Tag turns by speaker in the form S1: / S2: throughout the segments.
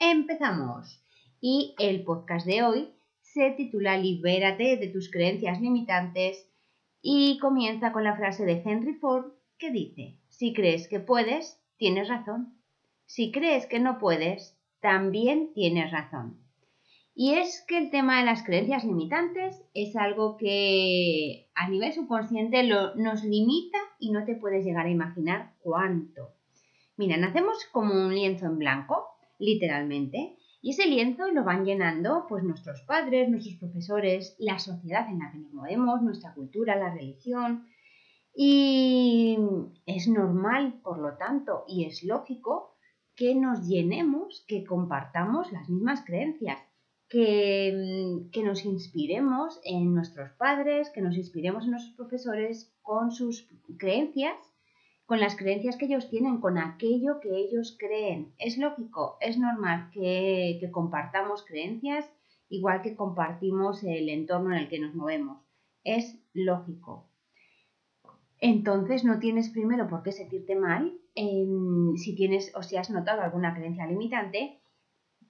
S1: Empezamos. Y el podcast de hoy se titula Libérate de tus creencias limitantes y comienza con la frase de Henry Ford que dice, si crees que puedes, tienes razón. Si crees que no puedes, también tienes razón. Y es que el tema de las creencias limitantes es algo que a nivel subconsciente nos limita y no te puedes llegar a imaginar cuánto. Mira, nacemos como un lienzo en blanco literalmente. Y ese lienzo lo van llenando pues nuestros padres, nuestros profesores, la sociedad en la que nos movemos, nuestra cultura, la religión. Y es normal, por lo tanto, y es lógico que nos llenemos, que compartamos las mismas creencias, que, que nos inspiremos en nuestros padres, que nos inspiremos en nuestros profesores con sus creencias con las creencias que ellos tienen, con aquello que ellos creen. Es lógico, es normal que, compartamos creencias igual que compartimos el entorno en el que nos movemos. Es lógico. Entonces no tienes primero por qué sentirte mal si tienes o si has notado alguna creencia limitante,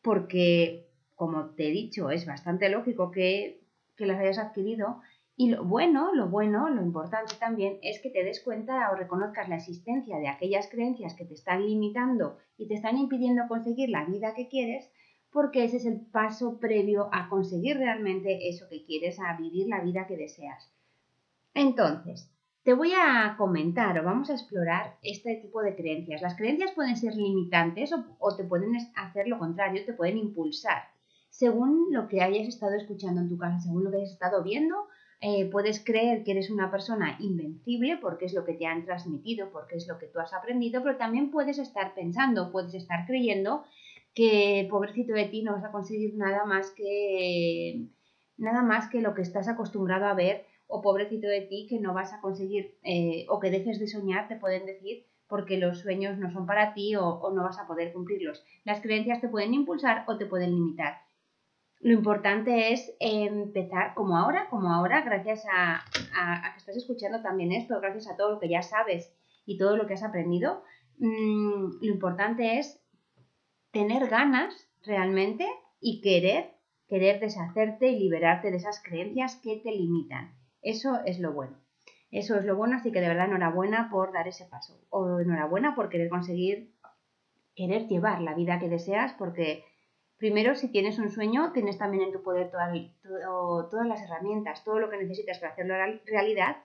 S1: porque, como te he dicho, es bastante lógico que, que las hayas adquirido y lo bueno, lo bueno, lo importante también es que te des cuenta o reconozcas la existencia de aquellas creencias que te están limitando y te están impidiendo conseguir la vida que quieres, porque ese es el paso previo a conseguir realmente eso que quieres, a vivir la vida que deseas. Entonces, te voy a comentar o vamos a explorar este tipo de creencias. Las creencias pueden ser limitantes o, o te pueden hacer lo contrario, te pueden impulsar. Según lo que hayas estado escuchando en tu casa, según lo que hayas estado viendo, eh, puedes creer que eres una persona invencible porque es lo que te han transmitido, porque es lo que tú has aprendido, pero también puedes estar pensando, puedes estar creyendo que pobrecito de ti no vas a conseguir nada más que nada más que lo que estás acostumbrado a ver o pobrecito de ti que no vas a conseguir eh, o que dejes de soñar, te pueden decir porque los sueños no son para ti o no vas a poder cumplirlos. Las creencias te pueden impulsar o te pueden limitar. Lo importante es empezar como ahora, como ahora, gracias a, que estás escuchando también esto, gracias a todo lo que ya sabes y todo lo que has aprendido. Mm, lo importante es tener ganas realmente y querer, querer deshacerte y liberarte de esas creencias que te limitan. Eso es lo bueno. Eso es lo bueno, así que de verdad enhorabuena por dar ese paso. O enhorabuena por querer conseguir, querer llevar la vida que deseas, porque Primero, si tienes un sueño, tienes también en tu poder todas las herramientas, todo lo que necesitas para hacerlo realidad.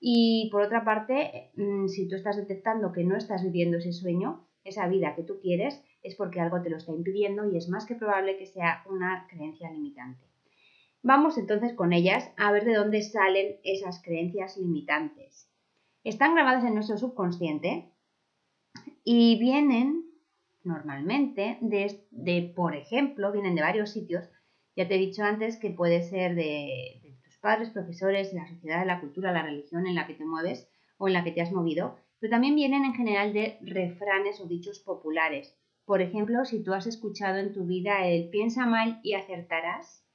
S1: Y por otra parte, mm, si tú estás detectando que no estás viviendo ese sueño, esa vida que tú quieres, es porque algo te lo está impidiendo y es más que probable que sea una creencia limitante. Vamos entonces con ellas a ver de dónde salen esas creencias limitantes. Están grabadas en nuestro subconsciente y vienen normalmente de, por ejemplo, vienen de varios sitios. Ya te he dicho antes que puede ser de, tus padres, profesores, de la sociedad, de la cultura, la religión en la que te mueves o en la que te has movido, pero también vienen en general de refranes o dichos populares. Por ejemplo, si tú has escuchado en tu vida el piensa mal y acertarás,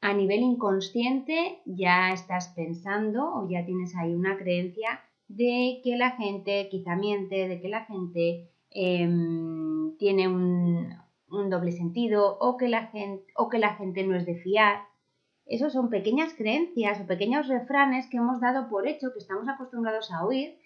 S1: a nivel inconsciente ya estás pensando o ya tienes ahí una creencia de que la gente quizá miente, de que la gente Em, tiene un, doble sentido o que, la gente, o que la gente no es de fiar. Esos son pequeñas creencias o pequeños refranes que hemos dado por hecho, que estamos acostumbrados a oír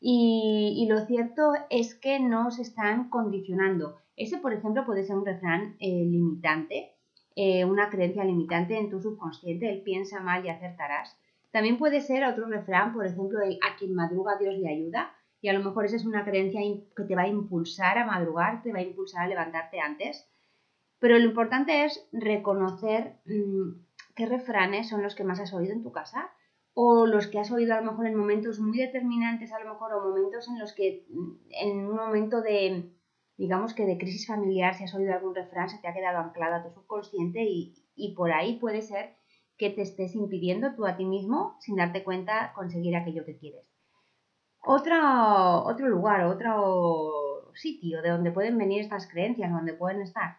S1: y, lo cierto es que nos están condicionando. Ese, por ejemplo, puede ser un refrán eh, limitante, eh, una creencia limitante en tu subconsciente, el piensa mal y acertarás. También puede ser otro refrán, por ejemplo, el a quien madruga Dios le ayuda, y a lo mejor esa es una creencia que te va a impulsar a madrugar, te va a impulsar a levantarte antes. Pero lo importante es reconocer mm, qué refranes son los que más has oído en tu casa o los que has oído a lo mejor en momentos muy determinantes, a lo mejor, o momentos en los que, mm, en un momento de, digamos que de crisis familiar, si has oído algún refrán, se te ha quedado anclado a tu subconsciente y, y por ahí puede ser que te estés impidiendo tú a ti mismo, sin darte cuenta, conseguir aquello que quieres. Otro, lugar, otro sitio de donde pueden venir estas creencias, donde pueden estar,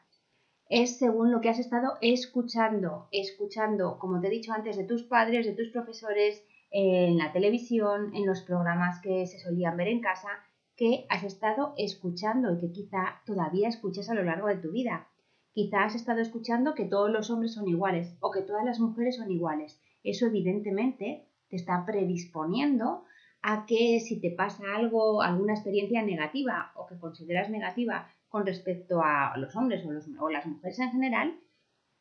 S1: es según lo que has estado escuchando, escuchando, como te he dicho antes, de tus padres, de tus profesores, en la televisión, en los programas que se solían ver en casa, que has estado escuchando y que quizá todavía escuchas a lo largo de tu vida. Quizá has estado escuchando que todos los hombres son iguales o que todas las mujeres son iguales. Eso evidentemente te está predisponiendo a que si te pasa algo, alguna experiencia negativa o que consideras negativa con respecto a los hombres o, las mujeres en general,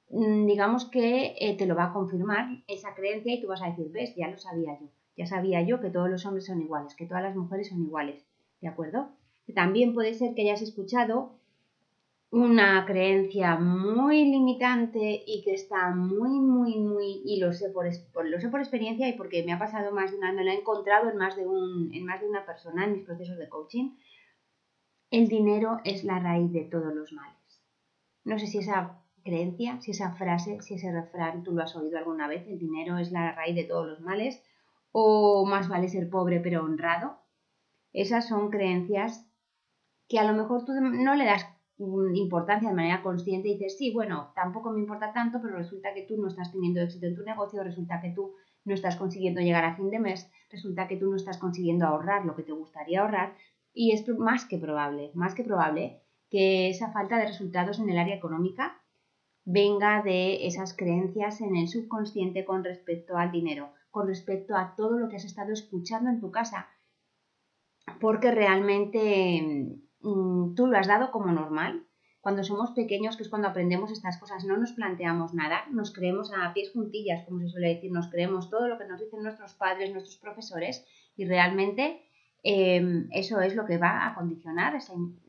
S1: mm, digamos que eh, te lo va a confirmar esa creencia y tú vas a decir, ves, ya lo sabía yo, ya sabía yo que todos los hombres son iguales, que todas las mujeres son iguales, ¿de acuerdo? También puede ser que hayas escuchado una creencia muy limitante y que está muy, muy, muy, y lo sé por, lo sé por experiencia y porque me ha pasado más de una, me lo he encontrado en más, de un, en más de una persona en mis procesos de coaching, el dinero es la raíz de todos los males. No sé si esa creencia, si esa frase, si ese refrán tú lo has oído alguna vez, el dinero es la raíz de todos los males, o más vale ser pobre pero honrado. Esas son creencias que a lo mejor tú no le das importancia de manera consciente y dices, sí, bueno, tampoco me importa tanto, pero resulta que tú no estás teniendo éxito en tu negocio, resulta que tú no estás consiguiendo llegar a fin de mes, resulta que tú no estás consiguiendo ahorrar lo que te gustaría ahorrar y es más que probable, más que probable que esa falta de resultados en el área económica venga de esas creencias en el subconsciente con respecto al dinero, con respecto a todo lo que has estado escuchando en tu casa, porque realmente Mm, tú lo has dado como normal. Cuando somos pequeños, que es cuando aprendemos estas cosas, no nos planteamos nada, nos creemos a pies juntillas, como se suele decir, nos creemos todo lo que nos dicen nuestros padres, nuestros profesores, y realmente em, eso es lo que va a condicionar,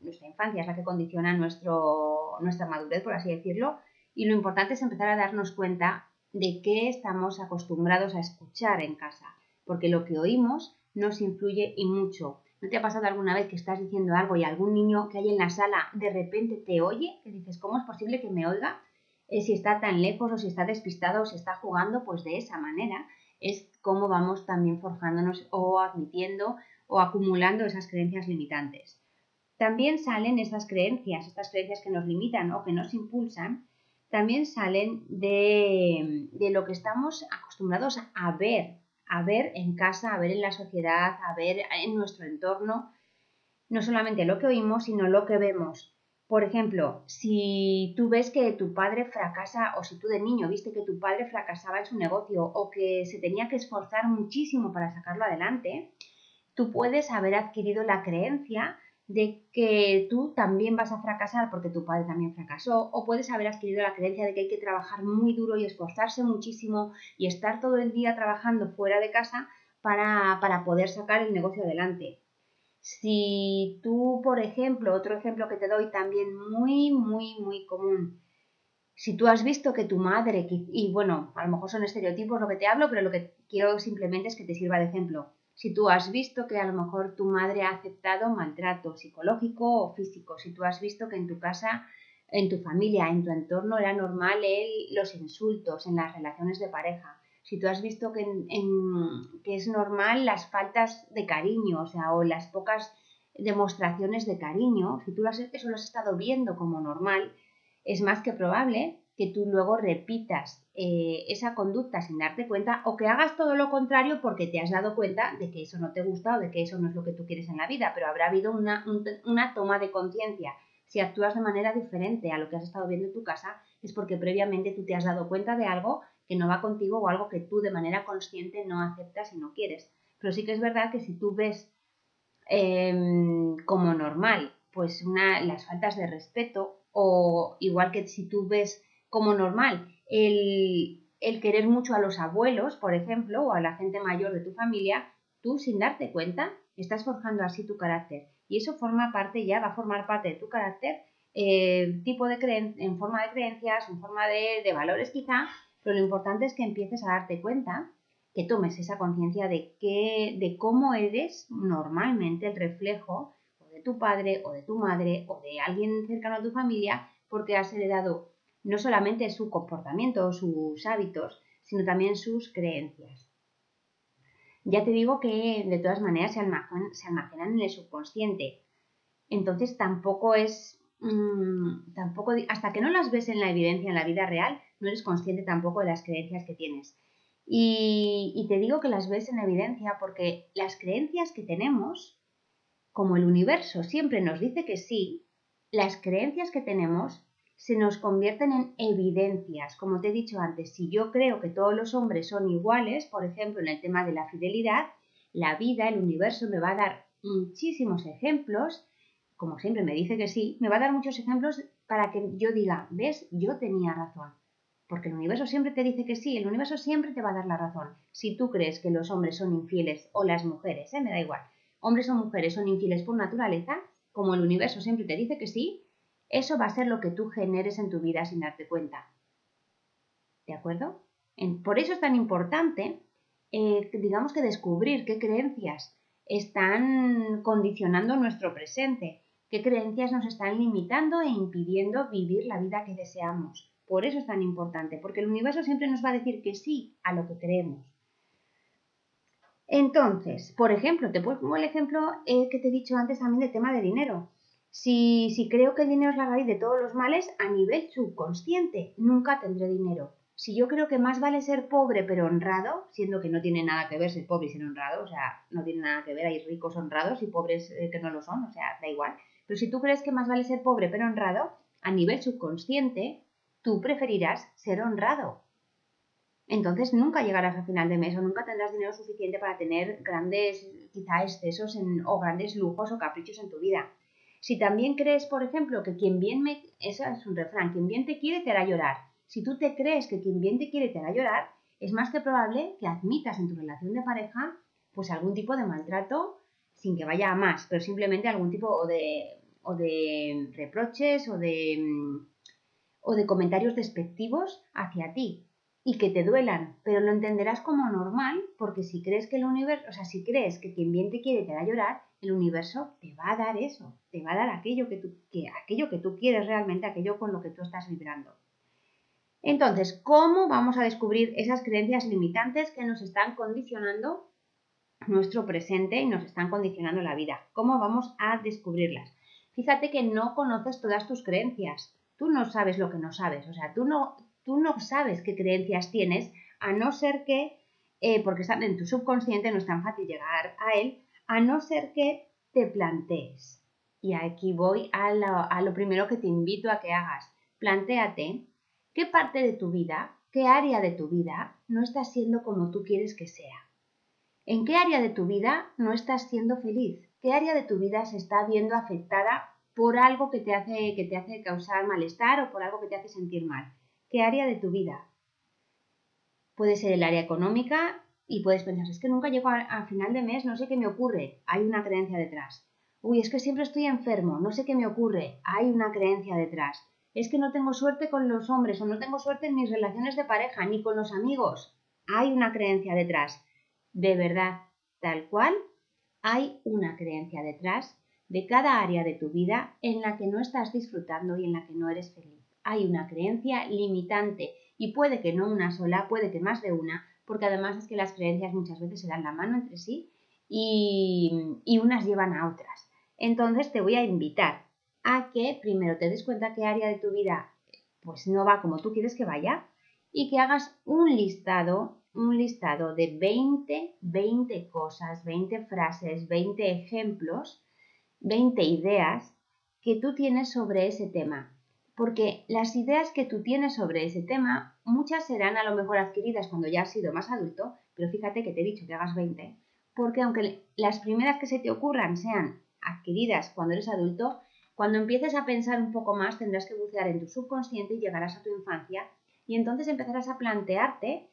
S1: nuestra infancia es la que condiciona nuestro, nuestra madurez, por así decirlo, y lo importante es empezar a darnos cuenta de qué estamos acostumbrados a escuchar en casa, porque lo que oímos nos influye y mucho ¿No te ha pasado alguna vez que estás diciendo algo y algún niño que hay en la sala de repente te oye? Que dices, ¿cómo es posible que me oiga? Eh, si está tan lejos o si está despistado o si está jugando, pues de esa manera es como vamos también forjándonos o admitiendo o acumulando esas creencias limitantes. También salen esas creencias, estas creencias que nos limitan o que nos impulsan, también salen de, de lo que estamos acostumbrados a ver a ver en casa, a ver en la sociedad, a ver en nuestro entorno, no solamente lo que oímos, sino lo que vemos. Por ejemplo, si tú ves que tu padre fracasa o si tú de niño viste que tu padre fracasaba en su negocio o que se tenía que esforzar muchísimo para sacarlo adelante, tú puedes haber adquirido la creencia de que tú también vas a fracasar porque tu padre también fracasó, o puedes haber adquirido la creencia de que hay que trabajar muy duro y esforzarse muchísimo y estar todo el día trabajando fuera de casa para, para poder sacar el negocio adelante. Si tú, por ejemplo, otro ejemplo que te doy también muy, muy, muy común, si tú has visto que tu madre, y bueno, a lo mejor son estereotipos lo que te hablo, pero lo que quiero simplemente es que te sirva de ejemplo si tú has visto que a lo mejor tu madre ha aceptado maltrato psicológico o físico, si tú has visto que en tu casa, en tu familia, en tu entorno era normal los insultos en las relaciones de pareja, si tú has visto que, que es normal las faltas de cariño, o sea, o las pocas demostraciones de cariño, si tú eso lo has estado viendo como normal, es más que probable que tú luego repitas eh, esa conducta sin darte cuenta o que hagas todo lo contrario porque te has dado cuenta de que eso no te gusta o de que eso no es lo que tú quieres en la vida, pero habrá habido una, una toma de conciencia. Si actúas de manera diferente a lo que has estado viendo en tu casa, es porque previamente tú te has dado cuenta de algo que no va contigo o algo que tú de manera consciente no aceptas y no quieres. Pero sí que es verdad que si tú ves em, como normal pues una, las faltas de respeto o igual que si tú ves como normal el, querer mucho a los abuelos, por ejemplo, o a la gente mayor de tu familia, tú sin darte cuenta estás forjando así tu carácter. Y eso forma parte, ya va a formar parte de tu carácter, eh, tipo de en forma de creencias, en forma de, valores quizá, pero lo importante es que empieces a darte cuenta, que tomes esa conciencia de, de cómo eres normalmente el reflejo de tu padre o de tu madre o de alguien cercano a tu familia porque has heredado no solamente su comportamiento o sus hábitos, sino también sus creencias. Ya te digo que de todas maneras se almacenan, en el subconsciente. Entonces tampoco es, mm, tampoco, hasta que no las ves en la evidencia, en la vida real, no eres consciente tampoco de las creencias que tienes. Y, y te digo que las ves en evidencia porque las creencias que tenemos, como el universo siempre nos dice que sí, las creencias que tenemos se nos convierten en evidencias. Como te he dicho antes, si yo creo que todos los hombres son iguales, por ejemplo, en el tema de la fidelidad, la vida, el universo me va a dar muchísimos ejemplos, como siempre me dice que sí, me va a dar muchos ejemplos para que yo diga, ves, yo tenía razón. Porque el universo siempre te dice que sí, el universo siempre te va a dar la razón. Si tú crees que los hombres son infieles o las mujeres, ¿eh? me da igual, hombres o mujeres son infieles por naturaleza, como el universo siempre te dice que sí, eso va a ser lo que tú generes en tu vida sin darte cuenta. ¿De acuerdo? por eso es tan importante, eh, digamos que descubrir qué creencias están condicionando nuestro presente, qué creencias nos están limitando e impidiendo vivir la vida que deseamos. Por eso es tan importante, porque el universo siempre nos va a decir que sí a lo que creemos. Entonces, por ejemplo, te pongo el ejemplo eh, que te he dicho antes también del tema de dinero. Si, si creo que el dinero es la raíz de todos los males, a nivel subconsciente, nunca tendré dinero. Si yo creo que más vale ser pobre pero honrado, siendo que no tiene nada que ver ser pobre y ser honrado, o sea, no tiene nada que ver, hay ricos honrados y pobres eh, que no lo son, o sea, da igual. Pero si tú crees que más vale ser pobre pero honrado, a nivel subconsciente, tú preferirás ser honrado. Entonces nunca llegarás a final de mes o nunca tendrás dinero suficiente para tener grandes, quizá excesos en, o grandes lujos o caprichos en tu vida. Si también crees, por ejemplo, que quien bien me... Eso es un refrán, quien bien te quiere te hará llorar. Si tú te crees que quien bien te quiere te hará llorar, es más que probable que admitas en tu relación de pareja pues algún tipo de maltrato sin que vaya a más, pero simplemente algún tipo o de, o de reproches o de, o de comentarios despectivos hacia ti y que te duelan, pero lo entenderás como normal porque si crees que el universo, o sea, si crees que quien bien te quiere te hará llorar, el universo te va a dar eso, te va a dar aquello que tú, que, aquello que tú quieres realmente, aquello con lo que tú estás vibrando. Entonces, ¿cómo vamos a descubrir esas creencias limitantes que nos están condicionando nuestro presente y nos están condicionando la vida? ¿Cómo vamos a descubrirlas? Fíjate que no conoces todas tus creencias. Tú no sabes lo que no sabes. O sea, tú no, tú no sabes qué creencias tienes, a no ser que, eh, porque están en tu subconsciente, no es tan fácil llegar a él, a no ser que te plantees. Y aquí voy a lo, primero que te invito a que hagas. Plantéate qué parte de tu vida, qué área de tu vida no está siendo como tú quieres que sea. ¿En qué área de tu vida no estás siendo feliz? ¿Qué área de tu vida se está viendo afectada por algo que te hace, que te hace causar malestar o por algo que te hace sentir mal? ¿Qué área de tu vida? Puede ser el área económica, y puedes pensar, es que nunca llego a, final de mes, no sé qué me ocurre, hay una creencia detrás. Uy, es que siempre estoy enfermo, no sé qué me ocurre, hay una creencia detrás. Es que no tengo suerte con los hombres o no tengo suerte en mis relaciones de pareja ni con los amigos. Hay una creencia detrás. De verdad, tal cual, hay una creencia detrás de cada área de tu vida en la que no estás disfrutando y en la que no eres feliz. Hay una creencia limitante y puede que no una sola, puede que más de una, porque además es que las creencias muchas veces se dan la mano entre sí y, unas llevan a otras. Entonces te voy a invitar a que primero te des cuenta qué área de tu vida pues no va como tú quieres que vaya y que hagas un listado, un listado de 20, 20 cosas, 20 frases, 20 ejemplos, 20 ideas que tú tienes sobre ese tema porque las ideas que tú tienes sobre ese tema, muchas serán a lo mejor adquiridas cuando ya has sido más adulto, pero fíjate que te he dicho que hagas 20, porque aunque las primeras que se te ocurran sean adquiridas cuando eres adulto, cuando empieces a pensar un poco más tendrás que bucear en tu subconsciente y llegarás a tu infancia y entonces empezarás a plantearte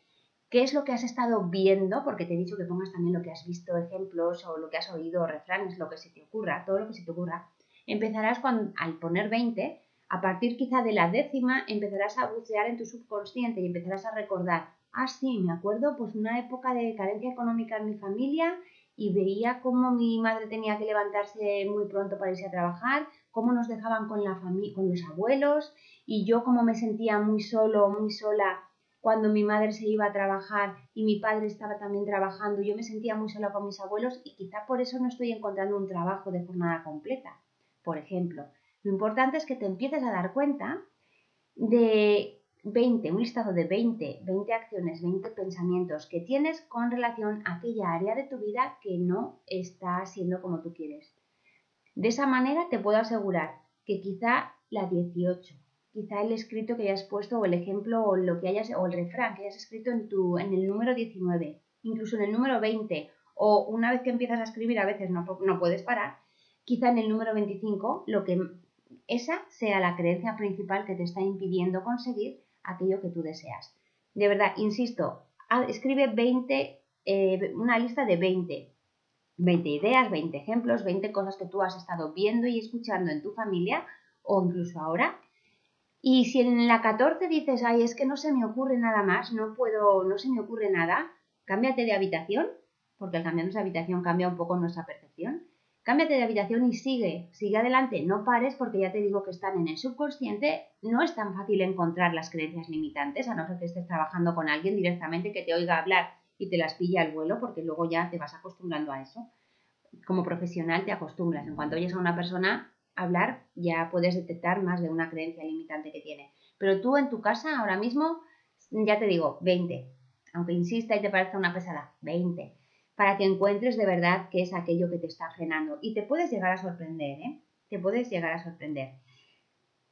S1: qué es lo que has estado viendo, porque te he dicho que pongas también lo que has visto, ejemplos o lo que has oído, refranes, lo que se te ocurra, todo lo que se te ocurra. Empezarás al poner 20 a partir quizá de la décima empezarás a bucear en tu subconsciente y empezarás a recordar, ah, sí, me acuerdo, pues una época de carencia económica en mi familia y veía cómo mi madre tenía que levantarse muy pronto para irse a trabajar, cómo nos dejaban con la con los abuelos y yo como me sentía muy solo, muy sola cuando mi madre se iba a trabajar y mi padre estaba también trabajando, yo me sentía muy sola con mis abuelos y quizá por eso no estoy encontrando un trabajo de jornada completa. Por ejemplo, lo importante es que te empieces a dar cuenta de 20, un listado de 20, 20 acciones, 20 pensamientos que tienes con relación a aquella área de tu vida que no está siendo como tú quieres. De esa manera te puedo asegurar que quizá la 18, quizá el escrito que hayas puesto o el ejemplo o lo que hayas o el refrán que hayas escrito en tu en el número 19, incluso en el número 20 o una vez que empiezas a escribir a veces no, no puedes parar, quizá en el número 25 lo que esa sea la creencia principal que te está impidiendo conseguir aquello que tú deseas. De verdad, insisto, escribe 20, eh, una lista de 20, 20 ideas, 20 ejemplos, 20 cosas que tú has estado viendo y escuchando en tu familia o incluso ahora. Y si en la 14 dices, ay, es que no se me ocurre nada más, no puedo, no se me ocurre nada, cámbiate de habitación, porque al cambiarnos de habitación cambia un poco nuestra percepción. Cámbiate de habitación y sigue, sigue adelante, no pares porque ya te digo que están en el subconsciente, no es tan fácil encontrar las creencias limitantes, a no ser que estés trabajando con alguien directamente que te oiga hablar y te las pilla al vuelo, porque luego ya te vas acostumbrando a eso. Como profesional te acostumbras, en cuanto oyes a una persona hablar ya puedes detectar más de una creencia limitante que tiene. Pero tú en tu casa ahora mismo, ya te digo, 20, aunque insista y te parezca una pesada, 20 para que encuentres de verdad qué es aquello que te está frenando. Y te puedes llegar a sorprender, ¿eh? Te puedes llegar a sorprender.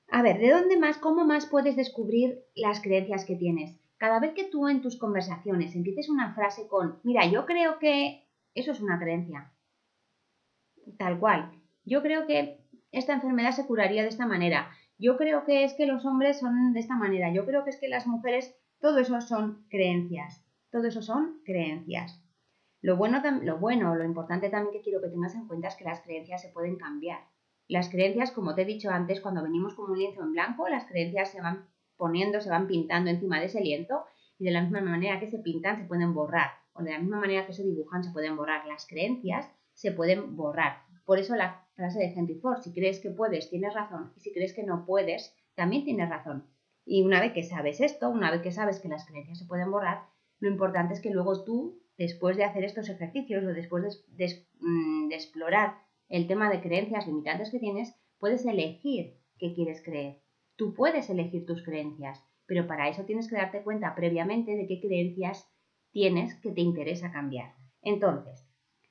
S1: A ver, ¿de dónde más, cómo más puedes descubrir las creencias que tienes? Cada vez que tú en tus conversaciones empieces una frase con, mira, yo creo que eso es una creencia. Tal cual. Yo creo que esta enfermedad se curaría de esta manera. Yo creo que es que los hombres son de esta manera. Yo creo que es que las mujeres, todo eso son creencias. Todo eso son creencias. Lo bueno, lo bueno, lo importante también que quiero que tengas en cuenta es que las creencias se pueden cambiar. Las creencias, como te he dicho antes, cuando venimos con un lienzo en blanco, las creencias se van poniendo, se van pintando encima de ese lienzo y de la misma manera que se pintan se pueden borrar o de la misma manera que se dibujan se pueden borrar. Las creencias se pueden borrar. Por eso la frase de Henry Ford, si crees que puedes, tienes razón y si crees que no puedes, también tienes razón. Y una vez que sabes esto, una vez que sabes que las creencias se pueden borrar, lo importante es que luego tú después de hacer estos ejercicios o después mm, de, explorar el tema de creencias limitantes que tienes, puedes elegir qué quieres creer. Tú puedes elegir tus creencias, pero para eso tienes que darte cuenta previamente de qué creencias tienes que te interesa cambiar. Entonces,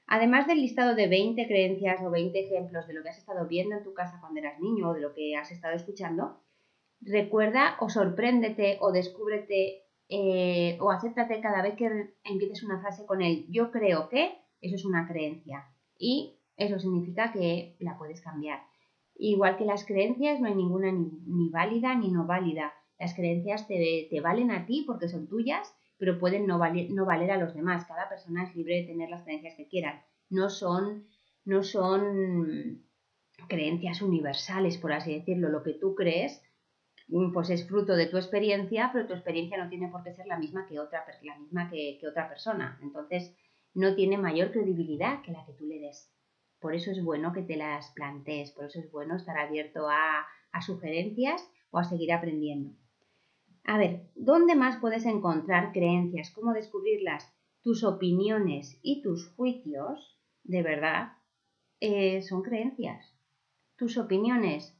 S1: además del listado de 20 creencias o 20 ejemplos de lo que has estado viendo en tu casa cuando eras niño o de lo que has estado escuchando, recuerda o sorpréndete o descúbrete eh, o acéptate cada vez que empieces una frase con el yo creo que, eso es una creencia y eso significa que la puedes cambiar. Igual que las creencias, no hay ninguna ni, válida ni no válida. Las creencias te, valen a ti porque son tuyas, pero pueden no valer, no valer a los demás. Cada persona es libre de tener las creencias que quieran. No son, no son creencias universales, por así decirlo. Lo que tú crees pues es fruto de tu experiencia, pero tu experiencia no tiene por qué ser la misma que otra, la misma que, otra persona. Entonces, no tiene mayor credibilidad que la que tú le des. Por eso es bueno que te las plantees, por eso es bueno estar abierto a, a sugerencias o a seguir aprendiendo. A ver, ¿dónde más puedes encontrar creencias? ¿Cómo descubrirlas? Tus opiniones y tus juicios, de verdad, eh, son creencias. Tus opiniones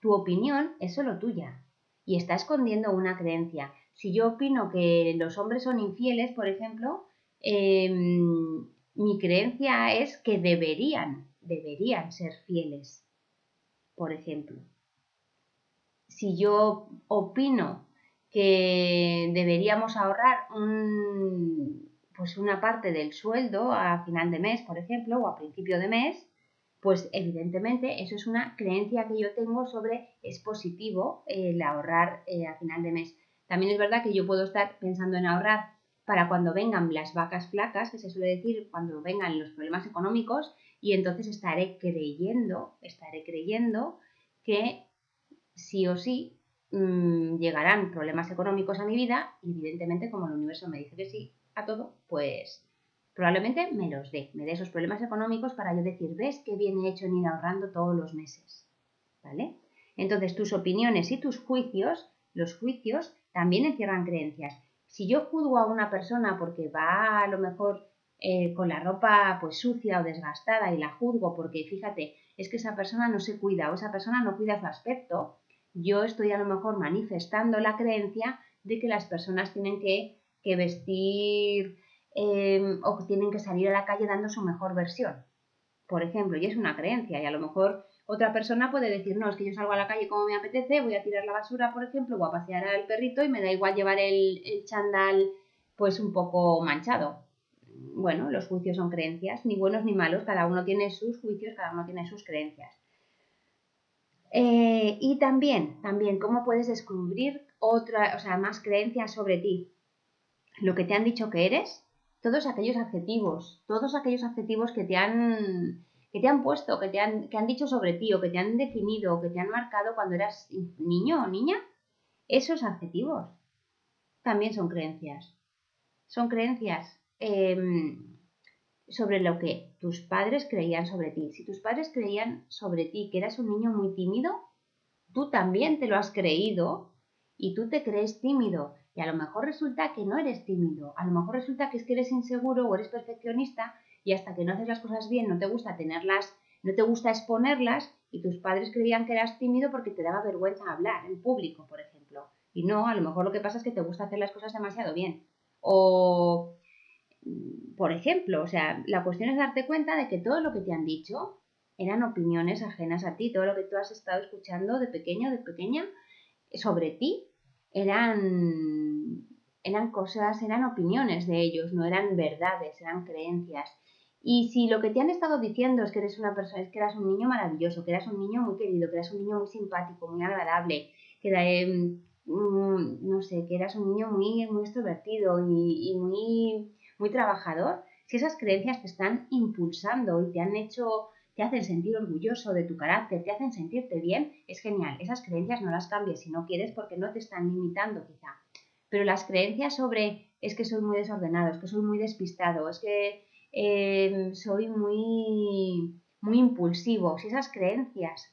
S1: tu opinión es solo tuya y está escondiendo una creencia. Si yo opino que los hombres son infieles, por ejemplo, em, mi creencia es que deberían, deberían ser fieles, por ejemplo. Si yo opino que deberíamos ahorrar pues una parte del sueldo a final de mes, por ejemplo, o a principio de mes, pues evidentemente eso es una creencia que yo tengo sobre es positivo el ahorrar eh, a final de mes. También es verdad que yo puedo estar pensando en ahorrar para cuando vengan las vacas flacas, que se suele decir cuando vengan los problemas económicos, y entonces estaré creyendo, estaré creyendo que sí o sí mm, llegarán problemas económicos a mi vida, y evidentemente como el universo me dice que sí a todo, pues Probablemente me los dé, me dé esos problemas económicos para yo decir, ves qué bien he hecho en ir ahorrando todos los meses. ¿Vale? Entonces tus opiniones y tus juicios, los juicios también encierran creencias. Si yo juzgo a una persona porque va a lo mejor eh, con la ropa pues sucia o desgastada y la juzgo porque fíjate, es que esa persona no se cuida o esa persona no cuida su aspecto, yo estoy a lo mejor manifestando la creencia de que las personas tienen que, vestir em, o tienen que salir a la calle dando su mejor versión. Por ejemplo, y es una creencia y a lo mejor otra persona puede decir, no, es que yo salgo a la calle como me apetece, voy a tirar la basura, por ejemplo, o a pasear al perrito y me da igual llevar el, chandal pues un poco manchado. Bueno, los juicios son creencias, ni buenos ni malos, cada uno tiene sus juicios, cada uno tiene sus creencias. Eh, y también, también, ¿cómo puedes descubrir otra, o sea, más creencias sobre ti? Lo que te han dicho que eres, todos aquellos adjetivos, todos aquellos adjetivos que te han que te han puesto, que te han, que han dicho sobre ti o que te han definido o que te han marcado cuando eras niño o niña, esos adjetivos también son creencias. Son creencias em, sobre lo que tus padres creían sobre ti. Si tus padres creían sobre ti que eras un niño muy tímido, tú también te lo has creído y tú te crees tímido. Y a lo mejor resulta que no eres tímido, a lo mejor resulta que es que eres inseguro o eres perfeccionista y hasta que no haces las cosas bien no te gusta tenerlas, no te gusta exponerlas y tus padres creían que eras tímido porque te daba vergüenza hablar en público, por ejemplo. Y no, a lo mejor lo que pasa es que te gusta hacer las cosas demasiado bien. O, por ejemplo, o sea, la cuestión es darte cuenta de que todo lo que te han dicho eran opiniones ajenas a ti, todo lo que tú has estado escuchando de pequeño, de pequeña, sobre ti, eran, eran cosas, eran opiniones de ellos, no eran verdades, eran creencias. Y si lo que te han estado diciendo es que eres una persona, es que eras un niño maravilloso, que eras un niño muy querido, que eras un niño muy simpático, muy agradable, que mm, no sé, que eras un niño muy, muy extrovertido y, muy, muy trabajador, si esas creencias te están impulsando y te han hecho, te hacen sentir orgulloso de tu carácter, te hacen sentirte bien, es genial. Esas creencias no las cambies si no quieres porque no te están limitando quizá. Pero las creencias sobre es que soy muy desordenado, es que soy muy despistado, es que Em, soy muy, muy impulsivo, si esas creencias,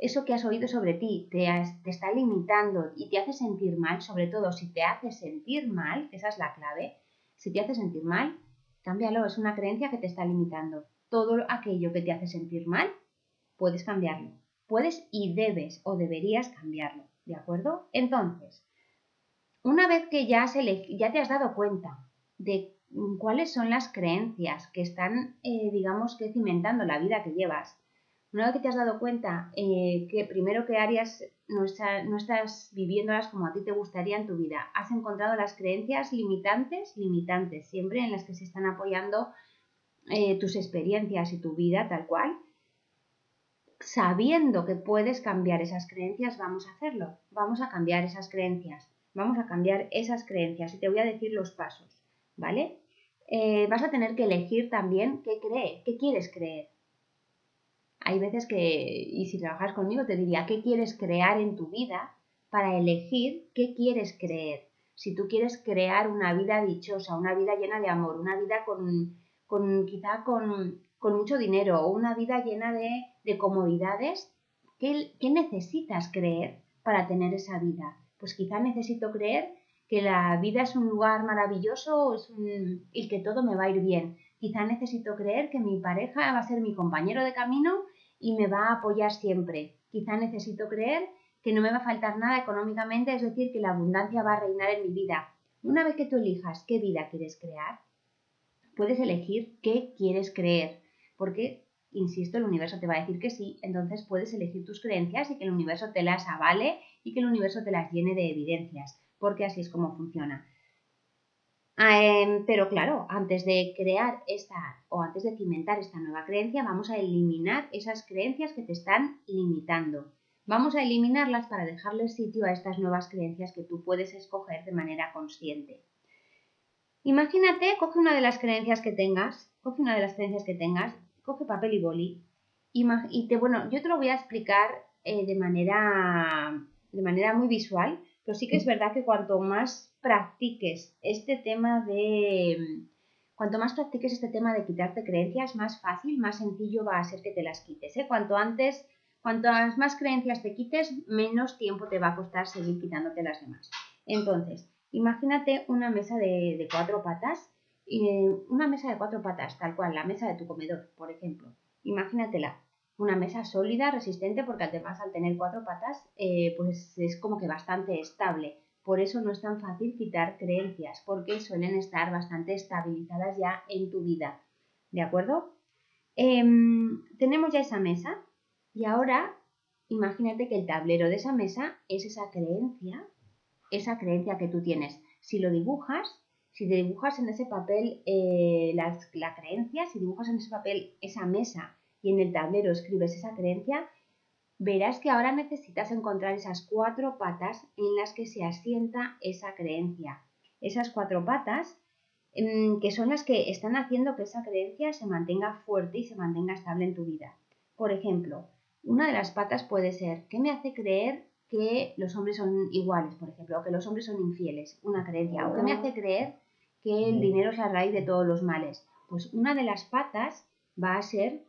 S1: eso que has oído sobre ti te, te está limitando y te hace sentir mal, sobre todo si te hace sentir mal, esa es la clave, si te hace sentir mal, cámbialo, es una creencia que te está limitando. Todo aquello que te hace sentir mal, puedes cambiarlo. Puedes y debes o deberías cambiarlo, ¿de acuerdo? Entonces, una vez que ya, se ya te has dado cuenta de Mm, cuáles son las creencias que están, eh, digamos, que cimentando la vida que llevas. Una vez que te has dado cuenta eh, que primero que áreas no, no, estás viviéndolas como a ti te gustaría en tu vida, has encontrado las creencias limitantes, limitantes, siempre en las que se están apoyando eh, tus experiencias y tu vida tal cual, sabiendo que puedes cambiar esas creencias, vamos a hacerlo. Vamos a cambiar esas creencias. Vamos a cambiar esas creencias y te voy a decir los pasos, ¿vale? Eh, vas a tener que elegir también qué creer, qué quieres creer. Hay veces que, y si trabajas conmigo, te diría qué quieres crear en tu vida para elegir qué quieres creer. Si tú quieres crear una vida dichosa, una vida llena de amor, una vida con, con quizá con, con, mucho dinero o una vida llena de, de comodidades, ¿qué, ¿qué necesitas creer para tener esa vida? Pues quizá necesito creer que la vida es un lugar maravilloso y que todo me va a ir bien. Quizá necesito creer que mi pareja va a ser mi compañero de camino y me va a apoyar siempre. Quizá necesito creer que no me va a faltar nada económicamente, es decir, que la abundancia va a reinar en mi vida. Una vez que tú elijas qué vida quieres crear, puedes elegir qué quieres creer, porque, insisto, el universo te va a decir que sí, entonces puedes elegir tus creencias y que el universo te las avale y que el universo te las llene de evidencias porque así es como funciona. Em, pero claro, antes de crear esta o antes de cimentar esta nueva creencia, vamos a eliminar esas creencias que te están limitando. Vamos a eliminarlas para dejarle sitio a estas nuevas creencias que tú puedes escoger de manera consciente. Imagínate, coge una de las creencias que tengas, coge una de las creencias que tengas, coge papel y boli y te, bueno, yo te lo voy a explicar eh, de, manera, de manera muy visual pero sí que es verdad que cuanto más practiques este tema de... cuanto más practiques este tema de quitarte creencias, más fácil, más sencillo va a ser que te las quites. ¿eh? Cuanto antes, cuantas más creencias te quites, menos tiempo te va a costar seguir quitándote las demás. Entonces, imagínate una mesa de, cuatro patas, eh, una mesa de cuatro patas, tal cual, la mesa de tu comedor, por ejemplo. Imagínatela, una mesa sólida, resistente, porque además al tener cuatro patas, eh, pues es como que bastante estable. Por eso no es tan fácil quitar creencias, porque suelen estar bastante estabilizadas ya en tu vida. ¿De acuerdo? Em, tenemos ya esa mesa y ahora imagínate que el tablero de esa mesa es esa creencia, esa creencia que tú tienes. Si lo dibujas, si dibujas en ese papel eh, la, la creencia, si dibujas en ese papel esa mesa y en el tablero escribes esa creencia, verás que ahora necesitas encontrar esas cuatro patas en las que se asienta esa creencia. Esas cuatro patas mm, que son las que están haciendo que esa creencia se mantenga fuerte y se mantenga estable en tu vida. Por ejemplo, una de las patas puede ser, ¿qué me hace creer que los hombres son iguales, por ejemplo, o que los hombres son infieles? Una creencia. ¿O qué me hace creer que el dinero es la raíz de todos los males? Pues una de las patas va a ser,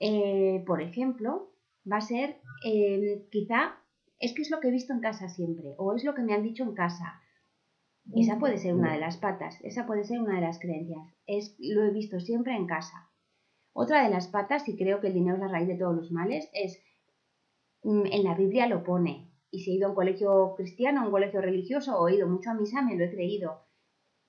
S1: eh, por ejemplo, va a ser eh, quizá es que es lo que he visto en casa siempre o es lo que me han dicho en casa. Esa puede ser una de las patas, esa puede ser una de las creencias. Es lo he visto siempre en casa. Otra de las patas, y creo que el dinero es la raíz de todos los males, es mm, en la Biblia lo pone. Y si he ido a un colegio cristiano, a un colegio religioso o he ido mucho a misa, me lo he creído.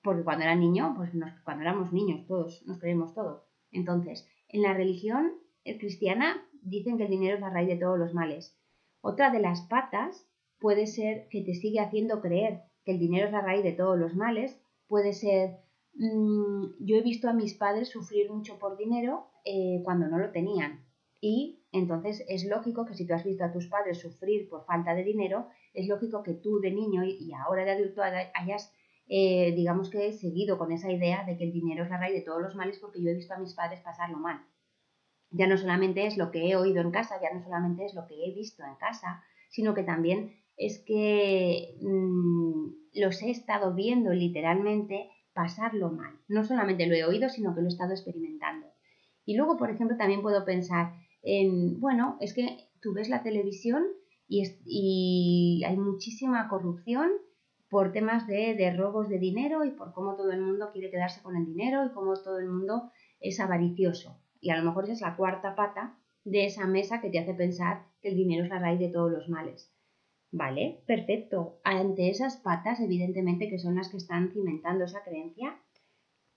S1: Porque cuando era niño, pues cuando éramos niños todos, nos creemos todo. Entonces, en la religión cristiana dicen que el dinero es la raíz de todos los males. Otra de las patas puede ser que te sigue haciendo creer que el dinero es la raíz de todos los males. Puede ser, mm, yo he visto a mis padres sufrir mucho por dinero eh, cuando no lo tenían. Y entonces es lógico que si tú has visto a tus padres sufrir por falta de dinero, es lógico que tú de niño y ahora de adulto hayas, eh, digamos que, seguido con esa idea de que el dinero es la raíz de todos los males porque yo he visto a mis padres pasarlo mal ya no solamente es lo que he oído en casa, ya no solamente es lo que he visto en casa, sino que también es que mm, los he estado viendo literalmente pasarlo mal. No solamente lo he oído, sino que lo he estado experimentando. Y luego, por ejemplo, también puedo pensar en, bueno, es que tú ves la televisión y, y hay muchísima corrupción por temas de, de robos de dinero y por cómo todo el mundo quiere quedarse con el dinero y cómo todo el mundo es avaricioso. Y a lo mejor esa es la cuarta pata de esa mesa que te hace pensar que el dinero es la raíz de todos los males. Vale, perfecto. Ante esas patas, evidentemente, que son las que están cimentando esa creencia,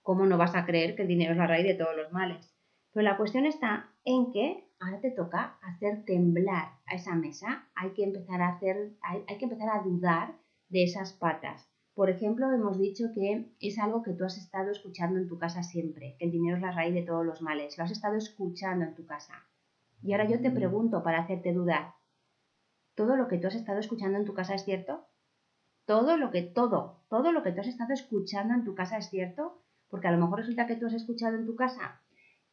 S1: ¿cómo no vas a creer que el dinero es la raíz de todos los males? Pero la cuestión está en que ahora te toca hacer temblar a esa mesa, hay que empezar a hacer, hay que empezar a dudar de esas patas. Por ejemplo, hemos dicho que es algo que tú has estado escuchando en tu casa siempre, que el dinero es la raíz de todos los males. Lo has estado escuchando en tu casa. Y ahora yo te pregunto para hacerte dudar, ¿todo lo que tú has estado escuchando en tu casa es cierto? Todo lo que, todo, todo lo que tú has estado escuchando en tu casa es cierto, porque a lo mejor resulta que tú has escuchado en tu casa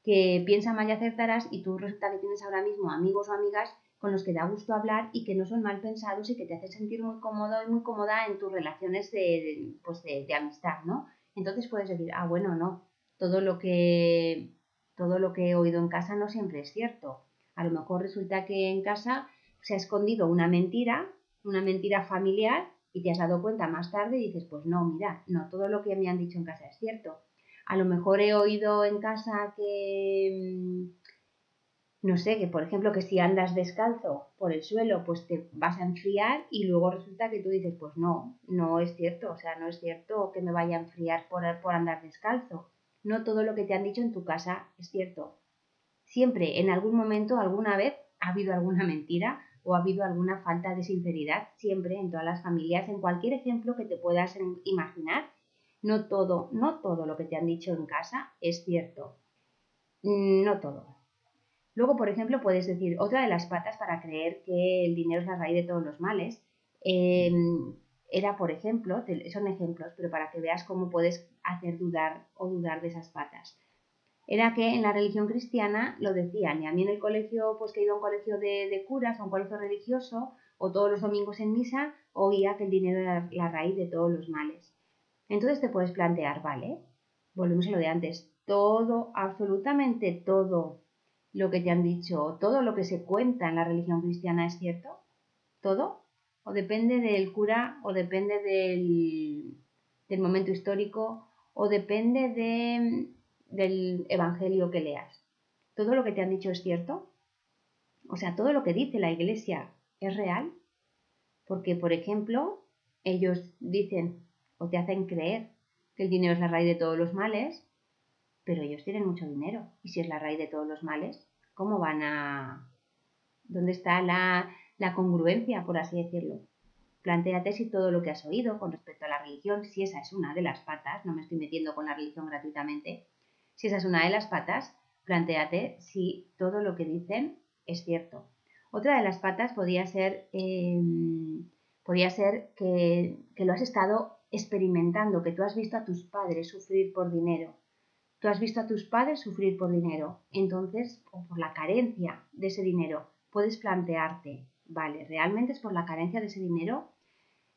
S1: que piensa mal y acertarás y tú resulta que tienes ahora mismo amigos o amigas con los que da gusto hablar y que no son mal pensados y que te hacen sentir muy cómodo y muy cómoda en tus relaciones de, pues de, amistad, ¿no? Entonces puedes decir, ah, bueno, no, todo lo que todo lo que he oído en casa no siempre es cierto. A lo mejor resulta que en casa se ha escondido una mentira, una mentira familiar, y te has dado cuenta más tarde y dices, pues no, mira, no, todo lo que me han dicho en casa es cierto. A lo mejor he oído en casa que, mm, no sé, que por ejemplo que si andas descalzo por el suelo, pues te vas a enfriar y luego resulta que tú dices, pues no, no es cierto, o sea, no es cierto que me vaya a enfriar por, por andar descalzo. No todo lo que te han dicho en tu casa es cierto. Siempre, en algún momento, alguna vez, ha habido alguna mentira o ha habido alguna falta de sinceridad, siempre en todas las familias, en cualquier ejemplo que te puedas imaginar, no todo, no todo lo que te han dicho en casa es cierto. No todo. Luego, por ejemplo, puedes decir, otra de las patas para creer que el dinero es la raíz de todos los males, em, era, por ejemplo, son ejemplos, pero para que veas cómo puedes hacer dudar o dudar de esas patas. Era que en la religión cristiana lo decían, y a mí en el colegio, pues que he ido a un colegio de, curas, a un colegio religioso, o todos los domingos en misa, oía que el dinero era la raíz de todos los males. Entonces te puedes plantear, vale, volvemos a lo de antes, todo, absolutamente todo lo que te han dicho, todo lo que se cuenta en la religión cristiana es cierto, todo, o depende del cura, o depende del, del momento histórico, o depende de, del evangelio que leas. ¿Todo lo que te han dicho es cierto? O sea, todo lo que dice la iglesia es real. Porque, por ejemplo, ellos dicen o te hacen creer que el dinero es la raíz de todos los males, pero ellos tienen mucho dinero. Y si es la raíz de todos los males, ¿cómo van a... ¿Dónde está la, la congruencia, por así decirlo? Plantéate si todo lo que has oído con respecto a la religión, si esa es una de las patas, no me estoy metiendo con la religión gratuitamente, si esa es una de las patas, plantéate si todo lo que dicen es cierto. Otra de las patas podría ser, em, podría ser que, que lo has estado experimentando, que tú has visto a tus padres sufrir por dinero. Tú has visto a tus padres sufrir por dinero. Entonces, o por la carencia de ese dinero, puedes plantearte, vale, ¿realmente es por la carencia de ese dinero?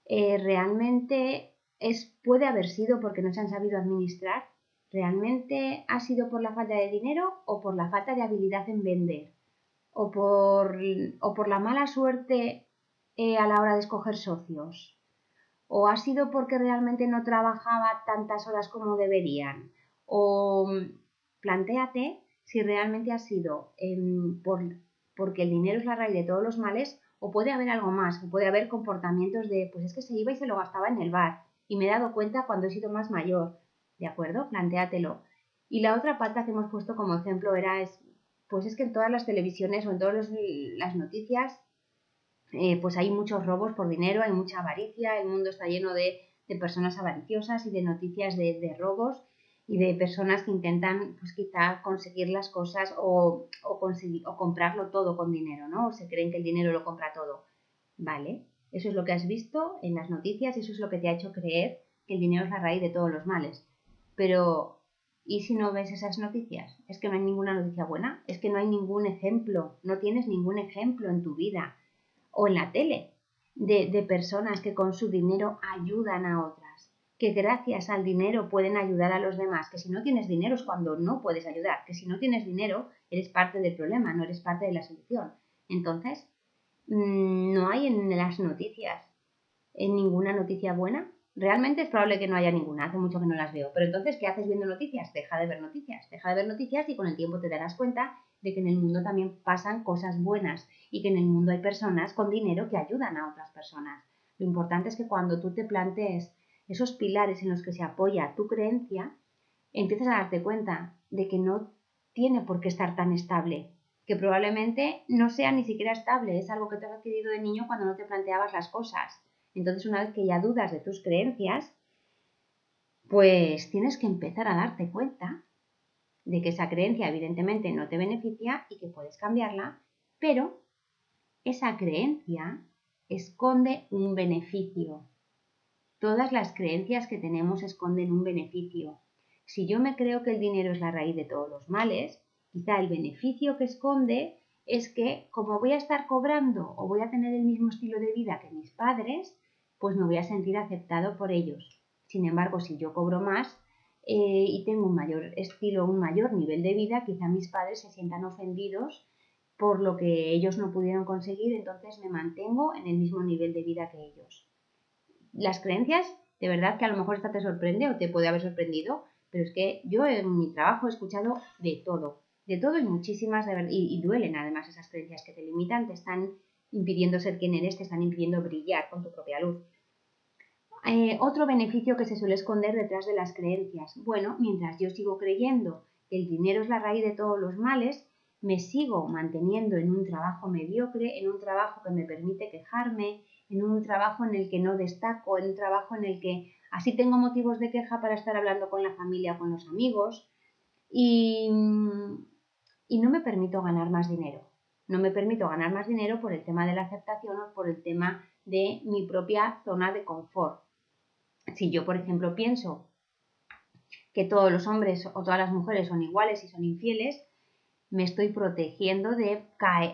S1: Eh, ¿Realmente es, puede haber sido porque no se han sabido administrar? ¿Realmente ha sido por la falta de dinero o por la falta de habilidad en vender? ¿O por, o por la mala suerte eh, a la hora de escoger socios? ¿O ha sido porque realmente no trabajaba tantas horas como deberían? ¿O plantéate si realmente ha sido por, porque el dinero es la raíz de todos los males o puede haber algo más, puede haber comportamientos de, pues es que se iba y se lo gastaba en el bar y me he dado cuenta cuando he sido más mayor, ¿de acuerdo? Plantéatelo. Y la otra pata que hemos puesto como ejemplo era, es, pues es que en todas las televisiones o en todas las noticias, eh, pues hay muchos robos por dinero, hay mucha avaricia, el mundo está lleno de, personas avariciosas y de noticias de, robos y de personas que intentan, pues quizá conseguir las cosas o, o, conseguir, o comprarlo todo con dinero, ¿no? O se creen que el dinero lo compra todo. Vale, eso es lo que has visto en las noticias, eso es lo que te ha hecho creer que el dinero es la raíz de todos los males. Pero, ¿y si no ves esas noticias? Es que no hay ninguna noticia buena, es que no hay ningún ejemplo, no tienes ningún ejemplo en tu vida o en la tele de, de personas que con su dinero ayudan a otras, que gracias al dinero pueden ayudar a los demás, que si no tienes dinero es cuando no puedes ayudar, que si no tienes dinero eres parte del problema, no eres parte de la solución. Entonces, mm, no hay en las noticias, en ninguna noticia buena, Realmente es probable que no haya ninguna, hace mucho que no las veo. Pero entonces, ¿qué haces viendo noticias? Deja de ver noticias, deja de ver noticias y con el tiempo te darás cuenta de que en el mundo también pasan cosas buenas y que en el mundo hay personas con dinero que ayudan a otras personas. Lo importante es que cuando tú te plantees esos pilares en los que se apoya tu creencia, empieces a darte cuenta de que no tiene por qué estar tan estable, que probablemente no sea ni siquiera estable, es algo que te has adquirido de niño cuando no te planteabas las cosas entonces, una vez que ya dudas de tus creencias, pues tienes que empezar a darte cuenta de que esa creencia evidentemente no te beneficia y que puedes cambiarla, pero esa creencia esconde un beneficio. Todas las creencias que tenemos esconden un beneficio. Si yo me creo que el dinero es la raíz de todos los males, quizá el beneficio que esconde es que como voy a estar cobrando o voy a tener el mismo estilo de vida que mis padres, pues me voy a sentir aceptado por ellos. Sin embargo, si yo cobro más eh, y tengo un mayor estilo, un mayor nivel de vida, quizá mis padres se sientan ofendidos por lo que ellos no pudieron conseguir, entonces me mantengo en el mismo nivel de vida que ellos. Las creencias, de verdad que a lo mejor esta te sorprende o te puede haber sorprendido, pero es que yo en mi trabajo he escuchado de todo, de todo y muchísimas, de y, y duelen además esas creencias que te limitan, te están impidiendo ser quien eres, te están impidiendo brillar con tu propia luz. Eh, otro beneficio que se suele esconder detrás de las creencias. Bueno, mientras yo sigo creyendo que el dinero es la raíz de todos los males, me sigo manteniendo en un trabajo mediocre, en un trabajo que me permite quejarme, en un trabajo en el que no destaco, en un trabajo en el que así tengo motivos de queja para estar hablando con la familia, con los amigos, y, y no me permito ganar más dinero no me permito ganar más dinero por el tema de la aceptación o por el tema de mi propia zona de confort. Si yo, por ejemplo, pienso que todos los hombres o todas las mujeres son iguales y son infieles, me estoy protegiendo de,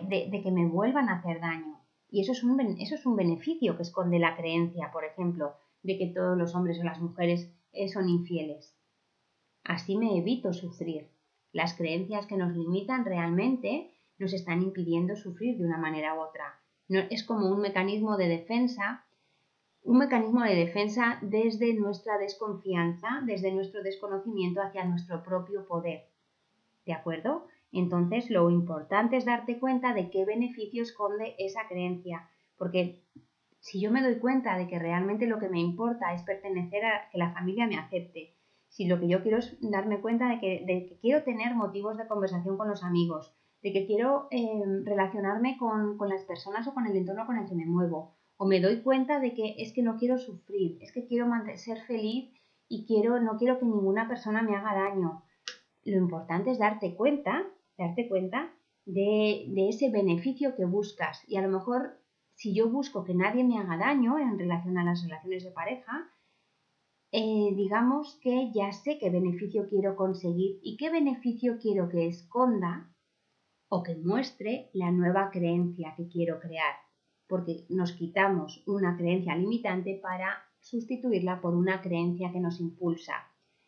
S1: de, que me vuelvan a hacer daño. Y eso es, un, eso es un beneficio que esconde la creencia, por ejemplo, de que todos los hombres o las mujeres eh, son infieles. Así me evito sufrir. Las creencias que nos limitan realmente nos están impidiendo sufrir de una manera u otra. No, es como un mecanismo de defensa, un mecanismo de defensa desde nuestra desconfianza, desde nuestro desconocimiento hacia nuestro propio poder. ¿De acuerdo? Entonces, lo importante es darte cuenta de qué beneficio esconde esa creencia, porque si yo me doy cuenta de que realmente lo que me importa es pertenecer a que la familia me acepte, si lo que yo quiero es darme cuenta de que, quiero tener motivos de conversación con los amigos, de que quiero em, relacionarme con, las personas o con el entorno con el que me muevo, o me doy cuenta de que es que no quiero sufrir, es que quiero ser feliz y quiero, no quiero que ninguna persona me haga daño. Lo importante es darte cuenta, darte cuenta de, de ese beneficio que buscas. Y a lo mejor, si yo busco que nadie me haga daño en relación a las relaciones de pareja, eh, digamos que ya sé qué beneficio quiero conseguir y qué beneficio quiero que esconda o que muestre la nueva creencia que quiero crear, porque nos quitamos una creencia limitante para sustituirla por una creencia que nos impulsa.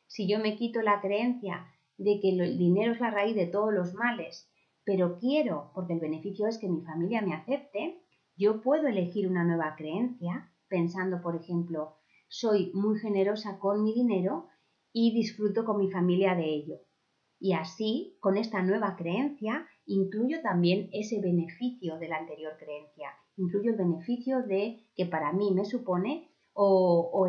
S1: Si yo me quito la creencia de que el dinero es la raíz de todos los males, pero quiero, porque el beneficio es que mi familia me acepte, yo puedo elegir una nueva creencia pensando, por ejemplo, soy muy generosa con mi dinero y disfruto con mi familia de ello. Y así, con esta nueva creencia, incluyo también ese beneficio de la anterior creencia. Incluyo el beneficio de que para mí me supone o,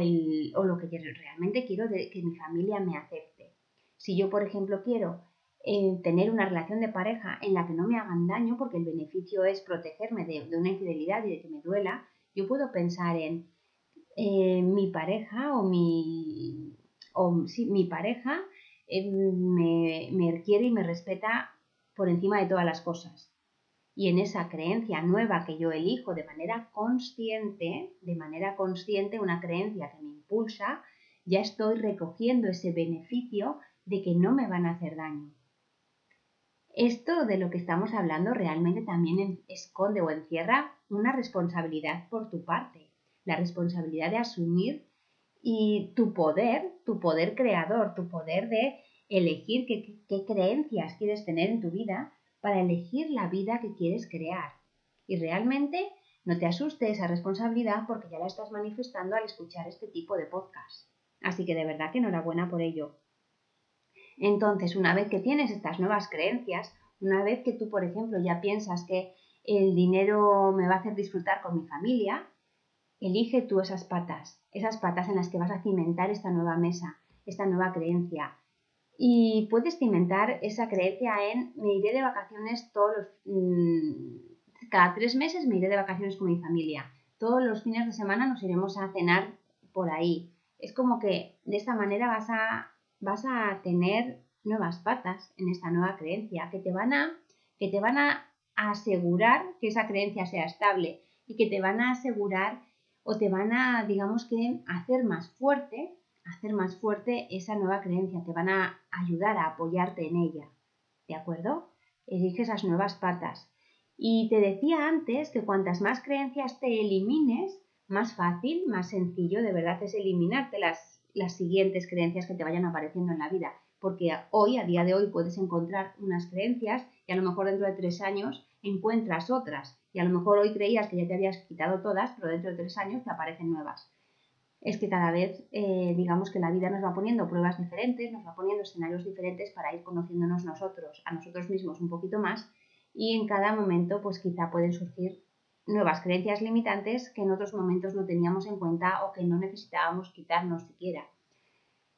S1: lo que realmente quiero de que mi familia me acepte. Si yo, por ejemplo, quiero eh, tener una relación de pareja en la que no me hagan daño, porque el beneficio es protegerme de, una infidelidad y de que me duela, yo puedo pensar en eh, mi pareja o mi, o, mi pareja eh, me, me quiere y me respeta por encima de todas las cosas. Y en esa creencia nueva que yo elijo de manera consciente, de manera consciente, una creencia que me impulsa, ya estoy recogiendo ese beneficio de que no me van a hacer daño. Esto de lo que estamos hablando realmente también esconde o encierra una responsabilidad por tu parte la responsabilidad de asumir y tu poder, tu poder creador, tu poder de elegir qué, creencias quieres tener en tu vida para elegir la vida que quieres crear. Y realmente no te asuste esa responsabilidad porque ya la estás manifestando al escuchar este tipo de podcast. Así que de verdad que enhorabuena por ello. Entonces, una vez que tienes estas nuevas creencias, una vez que tú, por ejemplo, ya piensas que el dinero me va a hacer disfrutar con mi familia, Elige tú esas patas, esas patas en las que vas a cimentar esta nueva mesa, esta nueva creencia. Y puedes cimentar esa creencia en me iré de vacaciones todos los... Mm, cada tres meses me iré de vacaciones con mi familia. Todos los fines de semana nos iremos a cenar por ahí. Es como que de esta manera vas a, vas a tener nuevas patas en esta nueva creencia que te van a, que te van a asegurar que esa creencia sea estable y que te van a asegurar o te van a, digamos que, hacer más fuerte, hacer más fuerte esa nueva creencia, te van a ayudar a apoyarte en ella, ¿de acuerdo? Elige esas nuevas patas. Y te decía antes que cuantas más creencias te elimines, más fácil, más sencillo de verdad es eliminarte las, las siguientes creencias que te vayan apareciendo en la vida. Porque hoy, a día de hoy, puedes encontrar unas creencias y a lo mejor dentro de tres años encuentras otras y a lo mejor hoy creías que ya te habías quitado todas, pero dentro de tres años te aparecen nuevas. Es que cada vez, eh, digamos que la vida nos va poniendo pruebas diferentes, nos va poniendo escenarios diferentes para ir conociéndonos nosotros, a nosotros mismos un poquito más y en cada momento pues quizá pueden surgir nuevas creencias limitantes que en otros momentos no teníamos en cuenta o que no necesitábamos quitarnos siquiera.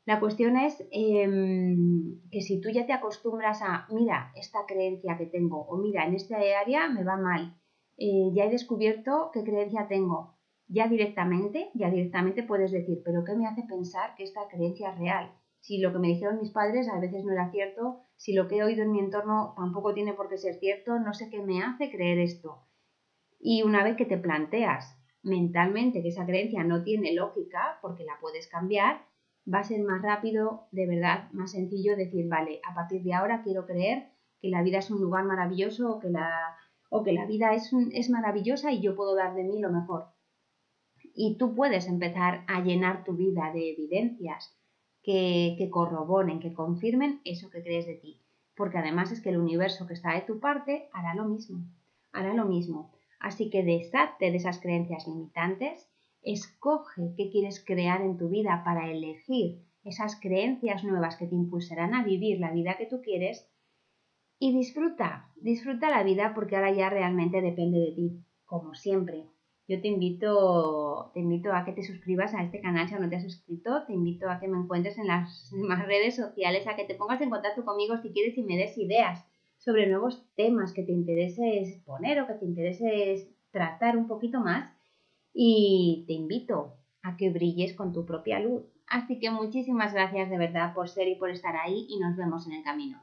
S1: La cuestión es em, que si tú ya te acostumbras a, mira, esta creencia que tengo, o mira, en esta área me va mal, eh, ya he descubierto qué creencia tengo. Ya directamente, ya directamente puedes decir, pero ¿qué me hace pensar que esta creencia es real? Si lo que me dijeron mis padres a veces no era cierto, si lo que he oído en mi entorno tampoco tiene por qué ser cierto, no sé qué me hace creer esto. Y una vez que te planteas mentalmente que esa creencia no tiene lógica, porque la puedes cambiar, va a ser más rápido, de verdad, más sencillo decir, vale, a partir de ahora quiero creer que la vida es un lugar maravilloso o que la, o que la vida es, es maravillosa y yo puedo dar de mí lo mejor. Y tú puedes empezar a llenar tu vida de evidencias que, que corroboren, que confirmen eso que crees de ti. Porque además es que el universo que está de tu parte hará lo mismo, hará lo mismo. Así que deshazte de esas creencias limitantes, escoge qué quieres crear en tu vida para elegir esas creencias nuevas que te impulsarán a vivir la vida que tú quieres y disfruta, disfruta la vida porque ahora ya realmente depende de ti, como siempre. Yo te invito, te invito a que te suscribas a este canal si aún no te has suscrito, te invito a que me encuentres en las demás redes sociales, a que te pongas en contacto conmigo si quieres y me des ideas sobre nuevos temas que te interese exponer o que te interese tratar un poquito más y te invito a que brilles con tu propia luz. Así que muchísimas gracias de verdad por ser y por estar ahí y nos vemos en el camino.